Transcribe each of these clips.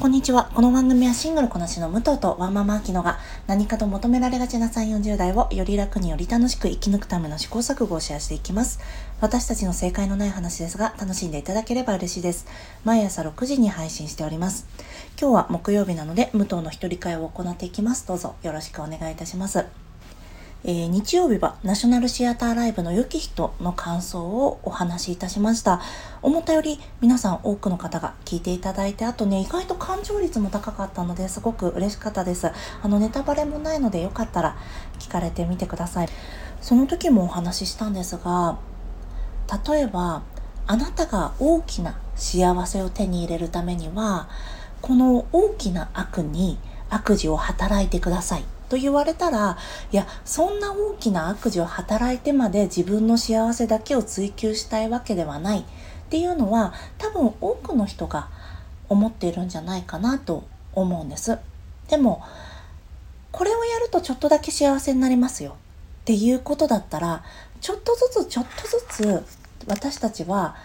こんにちは。この番組はシングルこなしの武藤とワンママアキノが何かと求められがちな3、40代をより楽により楽しく生き抜くための試行錯誤をシェアしていきます。私たちの正解のない話ですが楽しんでいただければ嬉しいです。毎朝6時に配信しております。今日は木曜日なので武藤の一人会を行っていきます。どうぞよろしくお願いいたします。えー、日曜日はナショナルシアターライブの良き人の感想をお話しいたしました。思ったより皆さん多くの方が聞いていただいて、あとね、意外と感情率も高かったのですごく嬉しかったです。あの、ネタバレもないのでよかったら聞かれてみてください。その時もお話ししたんですが、例えば、あなたが大きな幸せを手に入れるためには、この大きな悪に悪事を働いてくださいと言われたらいやそんな大きな悪事を働いてまで自分の幸せだけを追求したいわけではないっていうのは多分多くの人が思っているんじゃないかなと思うんです。でもこれをやるとちょっとだけ幸せになりますよっていうことだったらちょっとずつちょっとずつ私たちは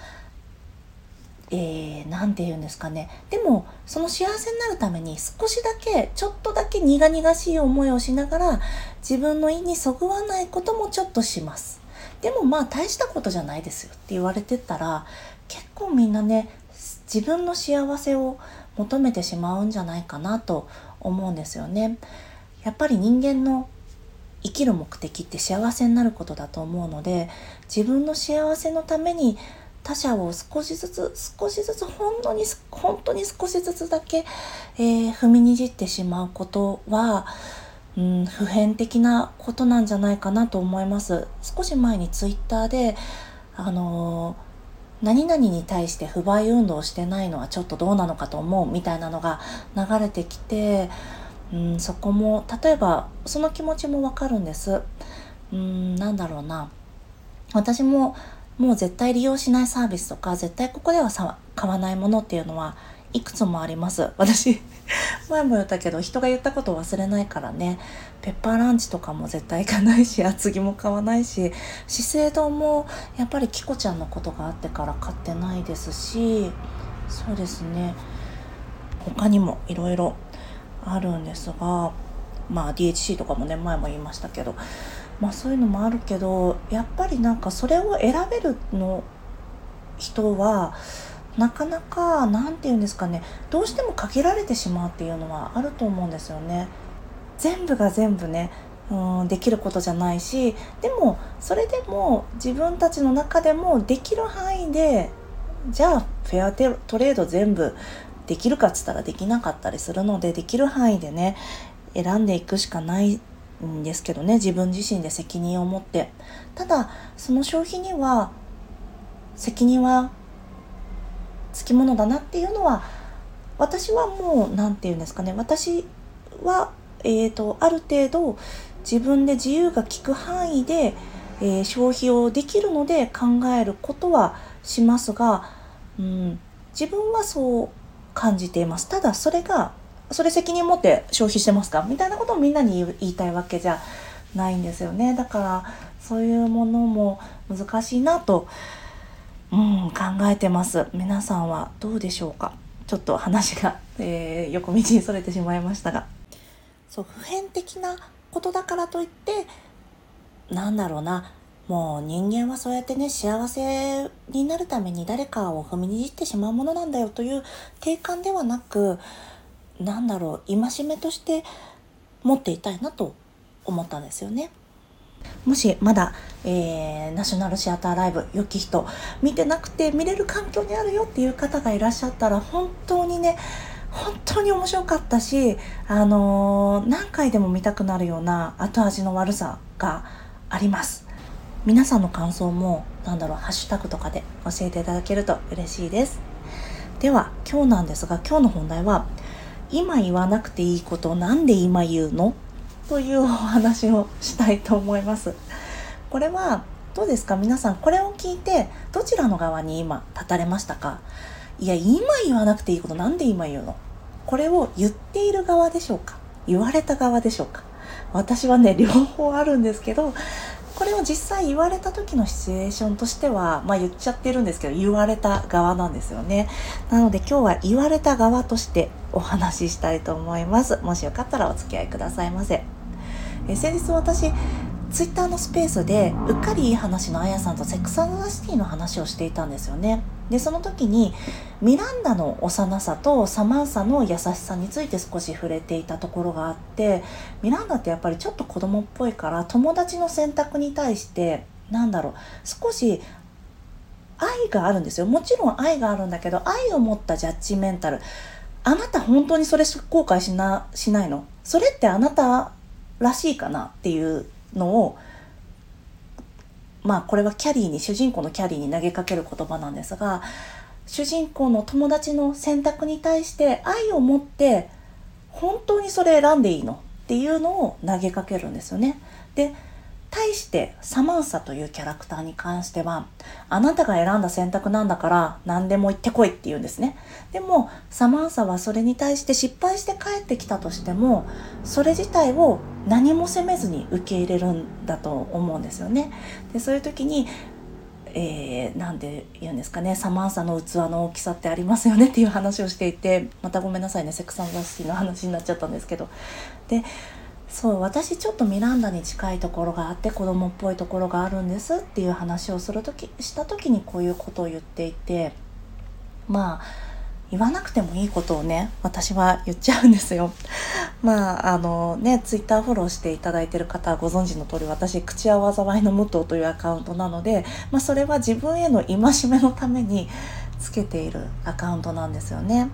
えー、て言うんですかね。でもその幸せになるために少しだけちょっとだけ苦々しい思いをしながら自分の意にそぐわないこともちょっとします。でもまあ大したことじゃないですよって言われてたら結構みんなね自分の幸せを求めてしまうんじゃないかなと思うんですよね。やっぱり人間の生きる目的って幸せになることだと思うので自分の幸せのために他者を少しずつ少しずつ本当に本当に少しずつだけ、えー、踏みにじってしまうことは、うん、普遍的なことなんじゃないかなと思います少し前にツイッターであのー、何々に対して不買運動してないのはちょっとどうなのかと思うみたいなのが流れてきて、うん、そこも例えばその気持ちもわかるんです。うん、なんだろうな私ももう絶対利用しないサービスとか絶対ここではさ買わないものっていうのはいくつもあります。私 前も言ったけど人が言ったことを忘れないからね。ペッパーランチとかも絶対行かないし厚木も買わないし資生堂もやっぱりキコちゃんのことがあってから買ってないですしそうですね。他にもいろいろあるんですがまあ DHC とかもね前も言いましたけどまあそういうのもあるけどやっぱりなんかそれを選べるの人はなかなか何て言うんですかねどうしても限られてしまうっていうのはあると思うんですよね。全部が全部ねうんできることじゃないしでもそれでも自分たちの中でもできる範囲でじゃあフェアトレード全部できるかっつったらできなかったりするのでできる範囲でね選んでいくしかないんですけどね自分自身で責任を持って。ただその消費には責任はつきものだなっていうのは私はもう何て言うんですかね。私は、えーと、ある程度自分で自由が利く範囲で、えー、消費をできるので考えることはしますが、うん、自分はそう感じています。ただそれがそれ責任持って消費してますか？みたいなことをみんなに言いたいわけじゃないんですよね。だからそういうものも難しいなと、うん、考えてます。皆さんはどうでしょうか？ちょっと話が、えー、横道にそれてしまいましたが。そう普遍的なことだからといってなんだろうな。もう人間はそうやってね幸せになるために誰かを踏みにじってしまうものなんだよという定感ではなくなんだろう戒めとして持っていたいなと思ったんですよね。もしまだ、えー、ナショナルシアターライブ良き人見てなくて見れる環境にあるよっていう方がいらっしゃったら本当にね本当に面白かったし、あのー、何回でも見たくなるような後味の悪さがあります。皆さんの感想もなんだろうハッシュタグとかで教えていただけると嬉しいです。では今日なんですが今日の本題は今言わなくていいことなんで今言うの？というお話をしたいと思います。これはどうですか？皆さんこれを聞いてどちらの側に今立たれましたか？いや今言わなくていいことなんで今言うの？これを言っている側でしょうか？言われた側でしょうか？私はね両方あるんですけどこれを実際言われた時のシチュエーションとしてはまあ言っちゃってるんですけど言われた側なんですよね。なので今日は言われた側としてお話ししたいと思います。もしよかったらお付き合いくださいませ。え先日私ツイッターのスペースでうっかりいい話のあやさんとセックスザシティの話をしていたんですよね。でその時にミランダの幼さとサマンサの優しさについて少し触れていたところがあってミランダってやっぱりちょっと子供っぽいから友達の選択に対してなんだろう少し愛があるんですよ。もちろん愛があるんだけど愛を持ったジャッジメンタル。あなた本当にそれ後悔しなしないの？それってあなたらしいかなっていうのをまあこれはキャリーに主人公のキャリーに投げかける言葉なんですが主人公の友達の選択に対して愛を持って本当にそれ選んでいいのっていうのを投げかけるんですよね。で対してサマンサというキャラクターに関してはあなたが選んだ選択なんだから何でも言ってこいって言うんですね。でもサマンサはそれに対して失敗して帰ってきたとしてもそれ自体を何も責めずに受け入れるんだと思うんですよね。でそういう時にえー、なんで言うんですかねサマンサの器の大きさってありますよねっていう話をしていてまたごめんなさいねセクサン雑誌の話になっちゃったんですけど。でそう私ちょっとミランダに近いところがあって子供っぽいところがあるんですっていう話をする時した時にこういうことを言っていてまあ言わなくてもいいことをね私は言っちゃうんですよ。まああのねツイッターフォローしていただいてる方はご存知の通り私口は災いの武藤というアカウントなので、まあ、それは自分への戒めのためにつけているアカウントなんですよね。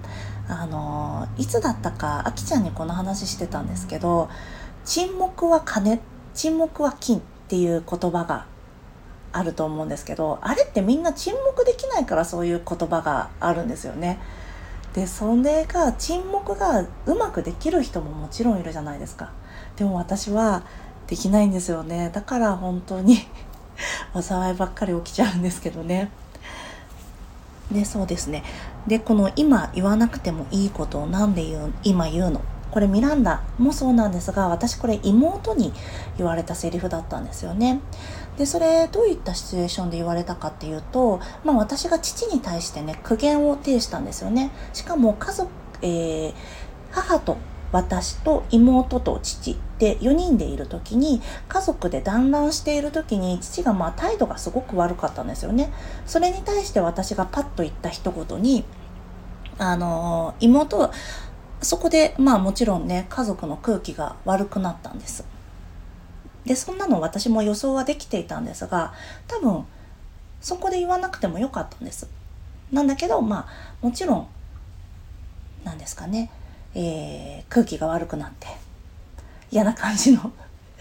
あのいつだったかあきちゃんにこの話してたんですけど沈黙は金沈黙は金っていう言葉があると思うんですけどあれってみんな沈黙できないからそういう言葉があるんですよね。でそれが沈黙がうまくできる人ももちろんいるじゃないですか。でも私はできないんですよね。だから本当に 災いばっかり起きちゃうんですけどね。でそうですね。でこの今言わなくてもいいことを何で言う今言うの？これミランダもそうなんですが私これ妹に言われたセリフだったんですよね。でそれどういったシチュエーションで言われたかっていうと、まあ、私が父に対してね苦言を呈したんですよね。しかも家族、えー、母と私と妹と父で4人でいる時に家族で団らんしている時に父がまあ態度がすごく悪かったんですよね。それに対して私がパッと言った一言にあの妹そこでまあもちろんね家族の空気が悪くなったんですでそんなの私も予想はできていたんですが多分そこで言わなくてもよかったんですなんだけどまあもちろんなんですかね、えー、空気が悪くなって嫌な感じの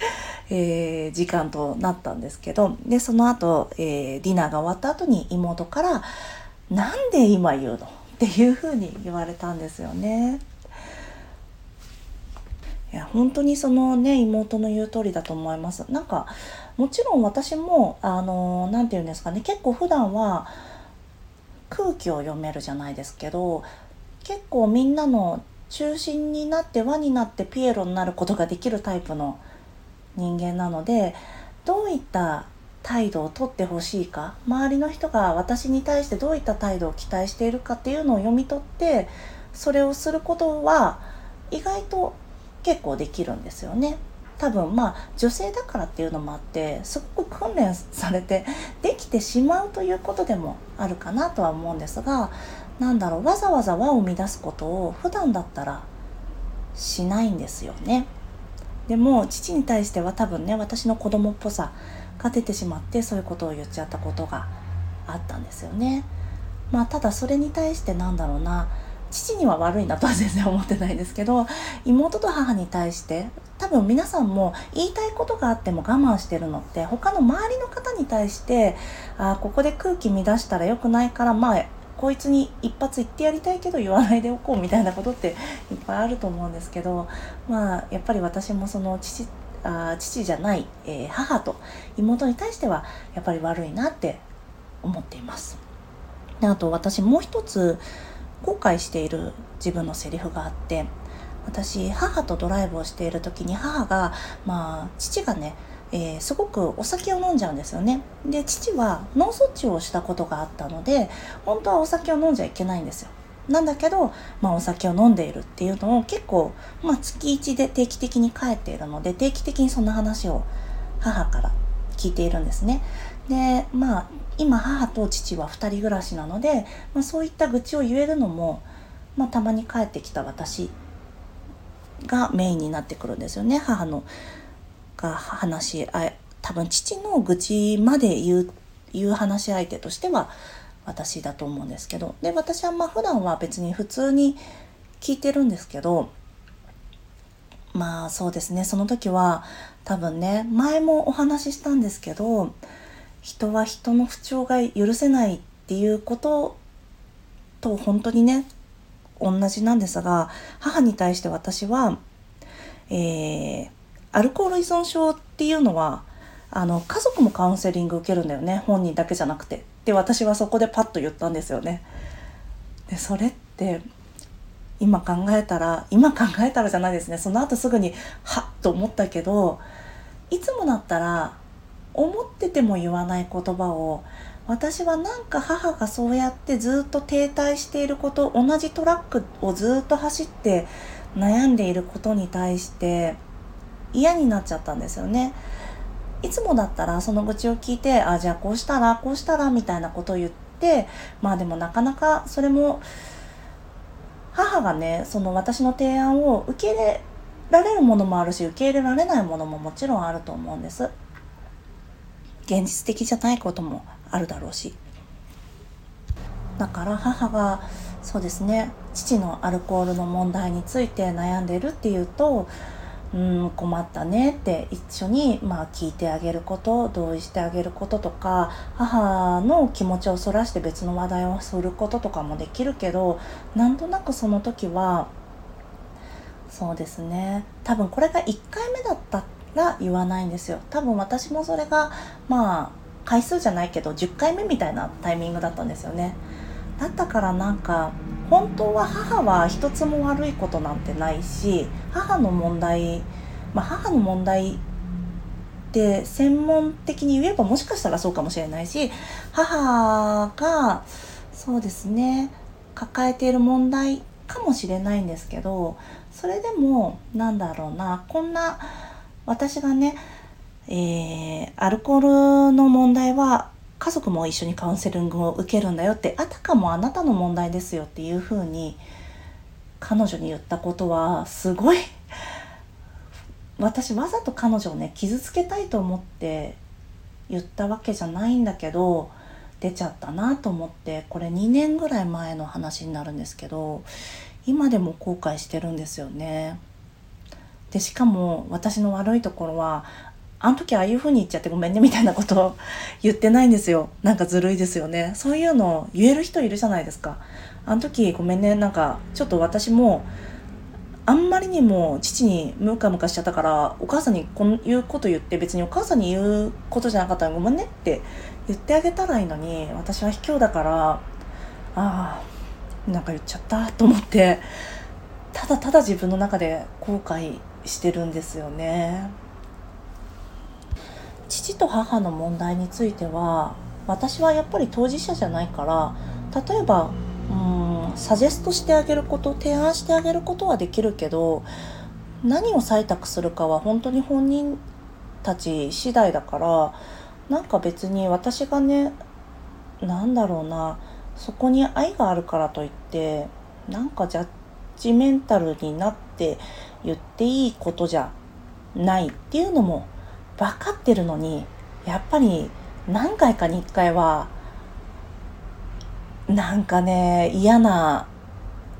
えー、時間となったんですけどでその後、えー、ディナーが終わった後に妹から「なんで今言うの?」っていうふうに言われたんですよね。いや本当にそのね妹の言う通りだと思います。なんかもちろん私もあの何て言うんですかね結構普段は空気を読めるじゃないですけど結構みんなの中心になって輪になってピエロになることができるタイプの人間なのでどういった態度をとってほしいか周りの人が私に対してどういった態度を期待しているかっていうのを読み取ってそれをすることは意外と結構できるんですよね。多分まあ女性だからっていうのもあってすごく訓練されてできてしまうということでもあるかなとは思うんですが何だろうわざわざ輪を乱すことを普段だったらしないんですよね。でも父に対しては多分ね私の子供っぽさが出てしまってそういうことを言っちゃったことがあったんですよね。まあただそれに対してなんだろうな父には悪いなとは全然思ってないですけど妹と母に対して多分皆さんも言いたいことがあっても我慢してるのって他の周りの方に対してあここで空気乱したら良くないからまあこいつに一発言ってやりたいけど言わないでおこうみたいなことっていっぱいあると思うんですけどまあやっぱり私もその父あ父じゃない、えー、母と妹に対してはやっぱり悪いなって思っています。であと私もう一つ後悔している自分のセリフがあって私母とドライブをしている時に母がまあ父がねえー、すごくお酒を飲んじゃうんですよねで父は脳卒中をしたことがあったので本当はお酒を飲んじゃいけないんですよなんだけど、まあ、お酒を飲んでいるっていうのを結構、まあ、月1で定期的に帰っているので定期的にそんな話を母から聞いているんですね。でまあ今母と父は2人暮らしなので、まあ、そういった愚痴を言えるのも、まあ、たまに帰ってきた私がメインになってくるんですよね。母のが話しあ多分父の愚痴まで言う言う話し相手としては私だと思うんですけどで私はまあ普段は別に普通に聞いてるんですけどまあそうですね。その時は多分ね前もお話ししたんですけど人は人の不調が許せないっていうことと本当にね同じなんですが母に対して私は、えー、アルコール依存症っていうのはあの家族もカウンセリング受けるんだよね本人だけじゃなくて。で私はそこでパッと言ったんですよね。でそれって今考えたら今考えたらじゃないですね。その後すぐにはっと思ったけどいつもだったら思ってても言わない言葉を私はなんか母がそうやってずっと停滞していること同じトラックをずっと走って悩んでいることに対して嫌になっちゃったんですよね。いつもだったらその愚痴を聞いてあじゃあこうしたらこうしたらみたいなことを言ってまあでもなかなかそれも母がねその私の提案を受け入れられるものもあるし受け入れられないものももちろんあると思うんです現実的じゃないこともあるだろうし。だから母がそうですね父のアルコールの問題について悩んでるっていうとうん困ったねって一緒に、まあ、聞いてあげること同意してあげることとか母の気持ちをそらして別の話題をすることとかもできるけどなんとなくその時はそうですね多分これが1回目だったってら言わないんですよ。多分私もそれがまあ回数じゃないけど10回目みたいなタイミングだったんですよね。だったからなんか本当は母は一つも悪いことなんてないし母の問題まあ母の問題って専門的に言えばもしかしたらそうかもしれないし母がそうですね抱えている問題かもしれないんですけどそれでもなんだろうなこんな私がね、えー、アルコールの問題は家族も一緒にカウンセリングを受けるんだよってあたかもあなたの問題ですよっていうふうに彼女に言ったことはすごい私わざと彼女をね傷つけたいと思って言ったわけじゃないんだけど出ちゃったなと思ってこれ2年ぐらい前の話になるんですけど今でも後悔してるんですよね。でしかも私の悪いところはあの時ああいう風に言っちゃってごめんねみたいなことを 言ってないんですよ。なんかずるいですよね。そういうの言える人いるじゃないですか。あの時ごめんね、なんかちょっと私もあんまりにも父にムカムカしちゃったからお母さんにこういうこと言って別にお母さんに言うことじゃなかったらごめんねって言ってあげたらいいのに私は卑怯だからああなんか言っちゃったと思ってただただ自分の中で後悔してるんですよね。父と母の問題については私はやっぱり当事者じゃないから例えばうんサジェストしてあげること提案してあげることはできるけど何を採択するかは本当に本人たち次第だからなんか別に私がねなんだろうなそこに愛があるからといってなんかジャッジメンタルになって言っていいことじゃないっていうのも分かってるのにやっぱり何回かに1回はなんかね嫌な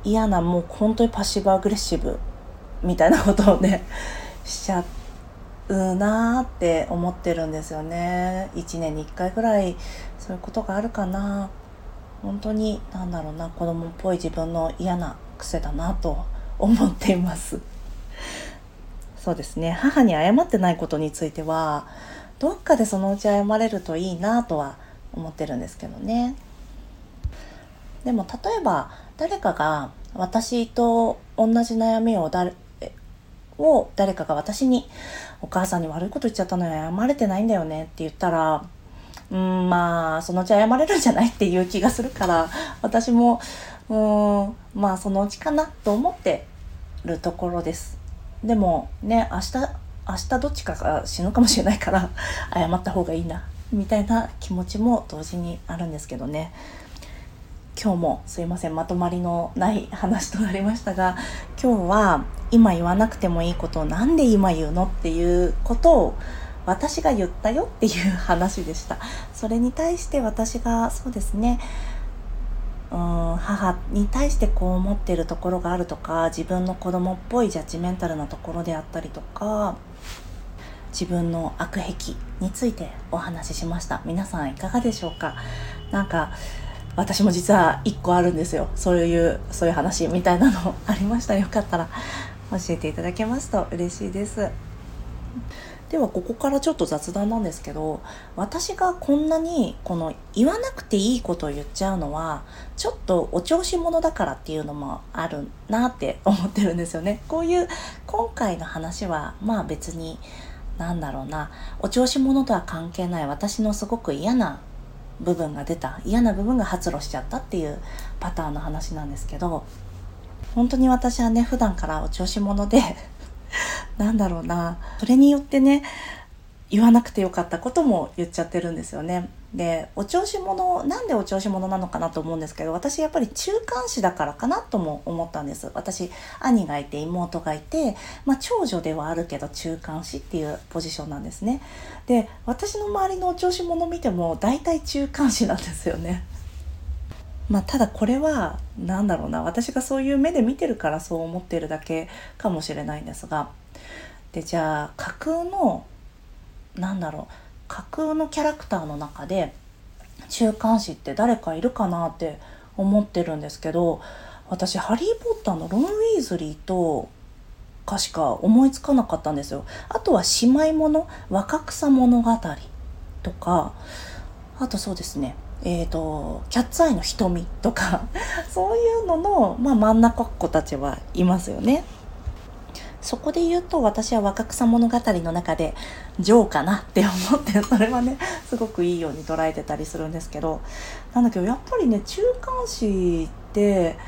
嫌なもう本当にパッシブアグレッシブみたいなことをね しちゃうなーって思ってるんですよね。1年に1回ぐらいそういうことがあるかな。本当に何だろうな子供っぽい自分の嫌な癖だなと思っています。そうですね。母に謝ってないことについてはどっかでそのうち謝れるといいなとは思ってるんですけどね。でも例えば誰かが私と同じ悩みを誰を誰かが私に「お母さんに悪いこと言っちゃったのよ謝れてないんだよね」って言ったらうんまあそのうち謝れるんじゃないっていう気がするから私もうんまあそのうちかなと思ってるところです。でもね明日明日どっちかが死ぬかもしれないから 謝った方がいいなみたいな気持ちも同時にあるんですけどね。今日もすいませんまとまりのない話となりましたが今日は今言わなくてもいいことを何で今言うのっていうことを私が言ったよっていう話でした。それに対して私がそうですねうん母に対してこう思ってるところがあるとか自分の子供っぽいジャッジメンタルなところであったりとか自分の悪癖についてお話ししました。皆さんいかがでしょうか？なんか私も実は1個あるんですよ。そういうそういう話みたいなのありました。よかったら教えていただけますと嬉しいです。ではここからちょっと雑談なんですけど私がこんなにこの言わなくていいことを言っちゃうのはちょっとお調子者だからっていうのもあるなって思ってるんですよね。こういう今回の話はまあ別になんだろうな。お調子者とは関係ない私のすごく嫌な部分が出た嫌な部分が発露しちゃったっていうパターンの話なんですけど本当に私はね普段からお調子者でなんだろうな。それによってね言わなくてよかったことも言っちゃってるんですよね。でお調子者なんでお調子者なのかなと思うんですけど私やっぱり中間子だからかなとも思ったんです。私兄がいて妹がいて、まあ、長女ではあるけど中間子っていうポジションなんですね。で私の周りのお調子者見ても大体中間子なんですよね。まあ、ただこれは何だろうな。私がそういう目で見てるからそう思ってるだけかもしれないんですがでじゃあ架空のなんだろう架空のキャラクターの中で中間子って誰かいるかなって思ってるんですけど私「ハリー・ポッター」のロン・ウィーズリーとかしか思いつかなかったんですよ。あとは姉妹もの若草物語とかあとそうですねえーと、キャッツアイの瞳とかそういうのの、まあ、真ん中っ子たちはいますよね。そこで言うと私は若草物語の中でジョーかなって思って それはねすごくいいように捉えてたりするんですけどなんだけどやっぱりね中間子って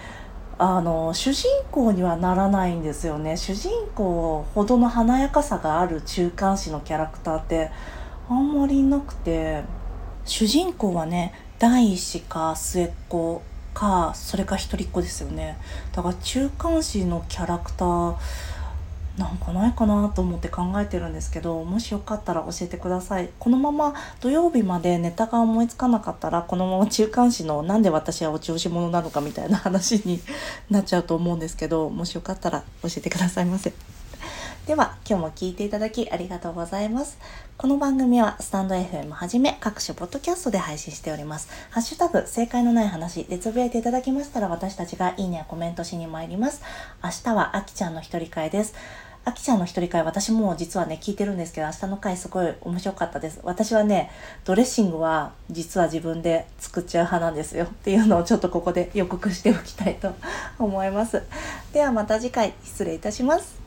あの主人公にはならないんですよね。主人公ほどの華やかさがある中間子のキャラクターってあんまりいなくて主人公はね第一子か末っ子かそれか一人っ子ですよね。だから中間子のキャラクターなんかないかなと思って考えてるんですけどもしよかったら教えてください。このまま土曜日までネタが思いつかなかったらこのまま中間子のなんで私はお調子者なのかみたいな話になっちゃうと思うんですけどもしよかったら教えてくださいませ。では今日も聞いていただきありがとうございます。この番組はスタンド FM はじめ各種ポッドキャストで配信しております。ハッシュタグ正解のない話でつぶやいていただきましたら私たちがいいねやコメントしに参ります。明日はあきちゃんの一人会です。あきちゃんの一人会、私も実はね、聞いてるんですけど、明日の回すごい面白かったです。私はね、ドレッシングは実は自分で作っちゃう派なんですよっていうのをちょっとここで予告しておきたいと思います。ではまた次回、失礼いたします。